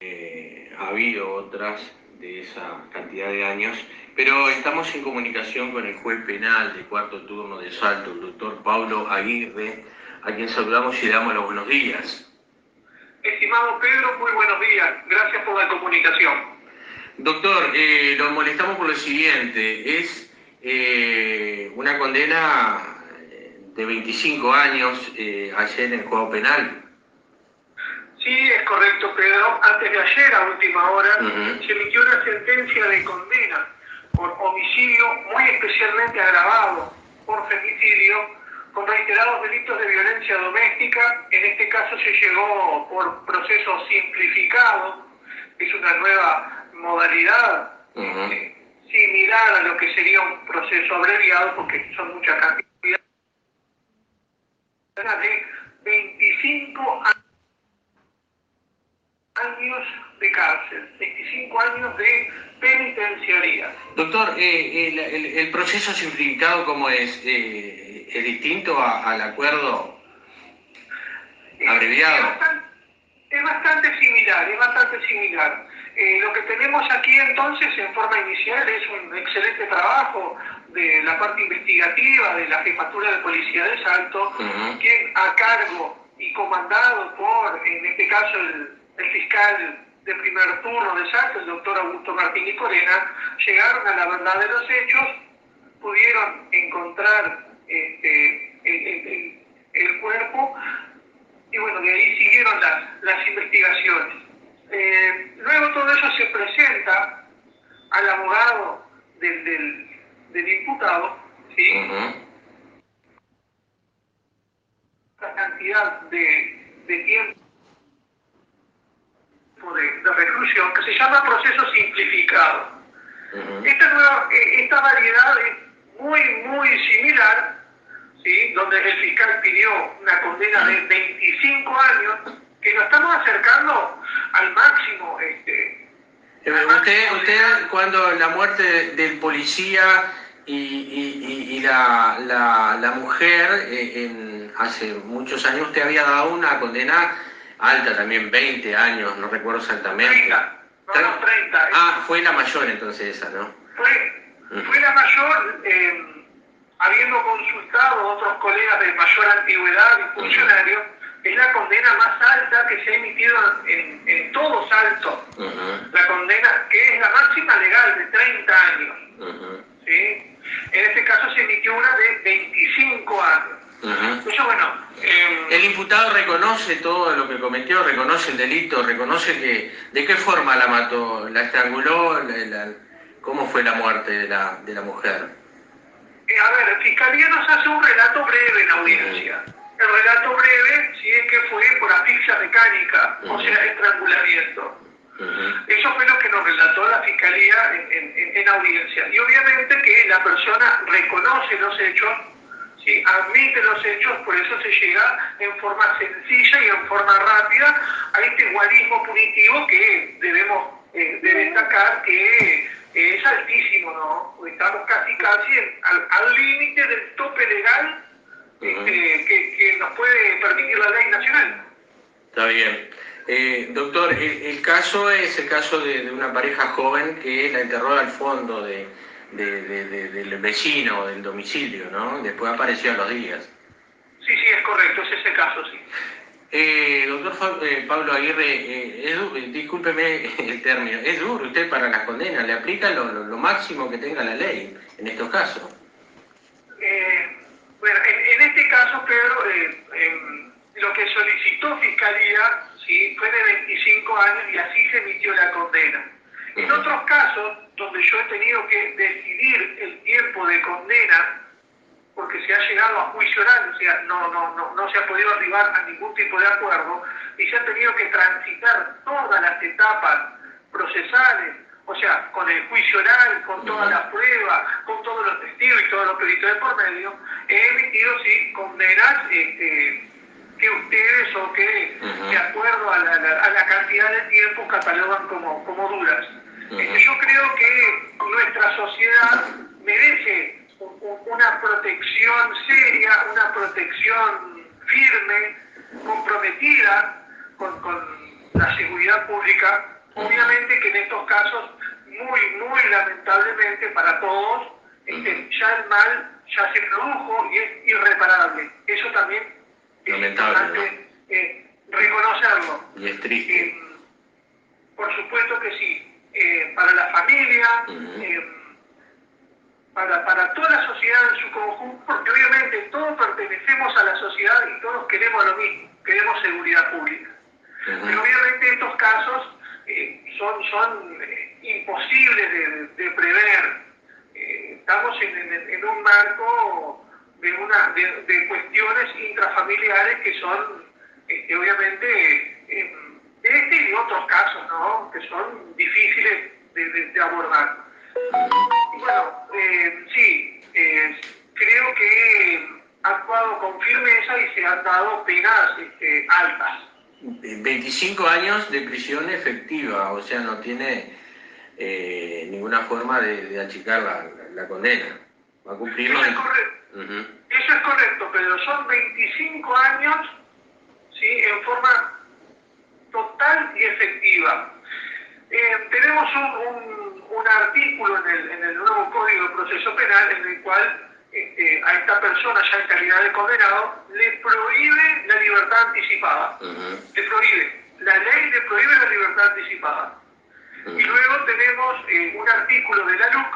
Eh, ha habido otras de esa cantidad de años, pero estamos en comunicación con el juez penal de cuarto turno de Salto, el doctor Pablo Aguirre, a quien saludamos y le damos los buenos días. Estimado Pedro, muy buenos días. Gracias por la comunicación. Doctor, eh, lo molestamos por lo siguiente. Es eh, una condena de 25 años eh, ayer en el juego penal. Sí, es correcto, Pedro. Antes de ayer, a última hora, se emitió una sentencia de condena por homicidio muy especialmente agravado por femicidio con reiterados delitos de violencia doméstica. En este caso se llegó por proceso simplificado, es una nueva modalidad eh, similar a lo que sería un proceso abreviado porque son muchas cantidades de 25 años de cárcel, 25 años de penitenciaría. Doctor, eh, el, proceso simplificado, ¿cómo es? Eh, ¿Es distinto al acuerdo abreviado? Es bastante, similar, es bastante similar. Eh, lo que tenemos aquí entonces en forma inicial es un excelente trabajo de la parte investigativa de la Jefatura de Policía de Salto, quien a cargo y comandado por, en este caso, el, fiscal de primer turno de Salto, el doctor Augusto Martín y Corena, llegaron a la verdad de los hechos, pudieron encontrar este, el, cuerpo y bueno, de ahí siguieron las, investigaciones. Eh, luego todo eso se presenta al abogado del del imputado, ¿sí? La cantidad de, de tiempo de, reclusión que se llama proceso simplificado. esta, nueva, eh, esta variedad es muy, muy similar, ¿sí? donde el fiscal pidió una condena de 25 años, que nos estamos acercando al máximo. Este, eh, usted, usted cuando la muerte del policía y, y, la, la, la, mujer, eh, en, hace muchos años, te había dado una condena alta también, 20 años, no recuerdo exactamente. 30, no, 30. Ah, fue la mayor entonces esa, ¿no? Fue, fue la mayor, eh, habiendo consultado a otros colegas de mayor antigüedad y funcionarios, es la condena más alta que se ha emitido en, en todo Salto. La condena que es la máxima legal de 30 años. ¿sí? En este caso se emitió una de 25 años. bueno, em, el imputado reconoce todo lo que cometió, reconoce el delito, reconoce que de qué forma la mató, la estranguló, cómo fue la muerte de la, de la mujer. Eh, a ver, Fiscalía nos hace un relato breve en audiencia. El relato breve, si es que fue por asfixia mecánica, o sea, estrangulamiento. Eso fue lo que nos relató la Fiscalía en, audiencia. Y obviamente que la persona reconoce los hechos, ¿sí? admite los hechos, por eso se llega en forma sencilla y en forma rápida a este guarismo punitivo que debemos eh, destacar que es altísimo, ¿no? Estamos casi casi al límite del tope legal este, que, que nos puede permitir la ley nacional. Está bien. Eh, doctor, el, caso es el caso de, una pareja joven que la enterró al fondo de, del vecino, del domicilio, ¿no? Después apareció a los días. Sí, sí, es correcto, es ese caso, sí. Eh, doctor eh, Pablo Aguirre, discúlpeme el término, ¿es duro usted para las condenas? ¿Le aplica lo, máximo que tenga la ley en estos casos? bueno, en, este caso, Pedro, em, lo que solicitó Fiscalía ¿sí? fue de 25 años y así se emitió la condena. En otros casos, donde yo he tenido que decidir el tiempo de condena, porque se ha llegado a juicio oral, o sea, no, no, no, no se ha podido arribar a ningún tipo de acuerdo, y se ha tenido que transitar todas las etapas procesales, o sea, con el juicio oral, con todas las pruebas, con todos los testigos y todos los peritos de por medio, he emitido, sí, condenas este, que ustedes o que, de acuerdo a la, cantidad de tiempo, catalogan como, como duras. Este, yo creo que nuestra sociedad merece una protección seria, una protección firme, comprometida con, la seguridad pública. Obviamente que en estos casos, muy, muy lamentablemente para todos, este, ya el mal ya se produjo y es irreparable. Eso también es importante eh, reconocerlo. Y es triste. Eh, por supuesto que sí. Eh, para la familia, para, para toda la sociedad en su conjunto, porque obviamente todos pertenecemos a la sociedad y todos queremos lo mismo, queremos seguridad pública. Pero obviamente estos casos son, son imposibles de prever estamos en, un marco de, una, de, cuestiones intrafamiliares que son, este, obviamente, de este y otros casos, ¿no? Que son difíciles de, abordar. Y bueno, eh, sí, creo que ha actuado con firmeza y se han dado penas este, altas. 25 años de prisión efectiva, o sea, no tiene eh, ninguna forma de, achicar la, condena. Va a cumplirlo. Eso es correcto, Eso es correcto pero son 25 años ¿sí? en forma total y efectiva. Eh, tenemos un, un, artículo en el, en el, nuevo Código de Proceso Penal en el cual este, a esta persona, ya en calidad de condenado, le prohíbe la libertad anticipada. Le prohíbe. La ley le prohíbe la libertad anticipada. Y luego tenemos eh, un artículo de la LUC,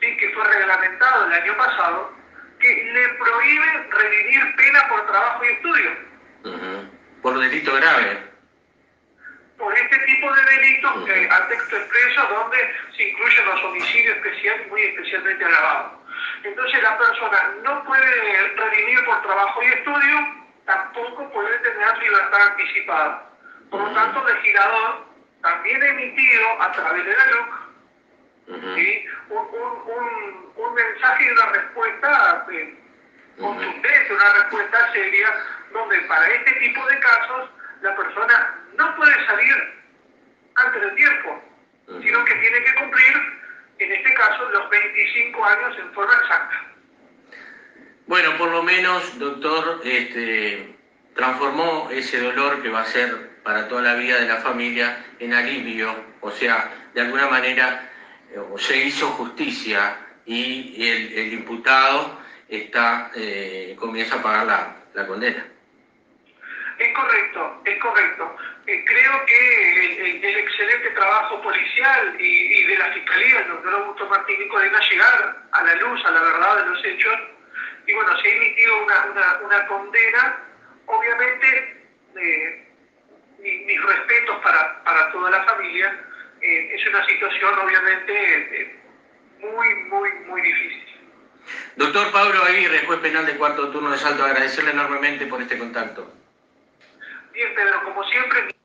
¿sí? que fue reglamentado el año pasado, que le prohíbe redimir pena por trabajo y estudio. Por delito grave. Por este tipo de delitos eh, a texto expreso donde se incluyen los homicidios especiales muy especialmente agravados. Entonces la persona no puede redimir por trabajo y estudio, tampoco puede tener libertad anticipada. Por lo tanto, el legislador también emitido a través de la LUC un, mensaje y una respuesta eh, contundente, una respuesta seria, donde para este tipo de casos la persona no puede salir antes del tiempo, sino que tiene que cumplir, en este caso, los 25 años en forma exacta. Bueno, por lo menos, doctor, este, transformó ese dolor que va a ser para toda la vida de la familia en alivio, o sea, de alguna manera eh, se hizo justicia y el, imputado está eh, comienza a pagar la, condena. Es correcto, es correcto. Eh, creo que el, excelente trabajo policial y, de la Fiscalía, el doctor Augusto Martín Nicolena, llegar a la luz, a la verdad de los hechos, y bueno, se ha emitido una, una condena, obviamente mis respetos para, para toda la familia. Eh, es una situación obviamente eh, muy, muy, muy difícil. Doctor Pablo Aguirre, juez penal de cuarto turno de Salto, agradecerle enormemente por este contacto. Bien, Pedro, como siempre...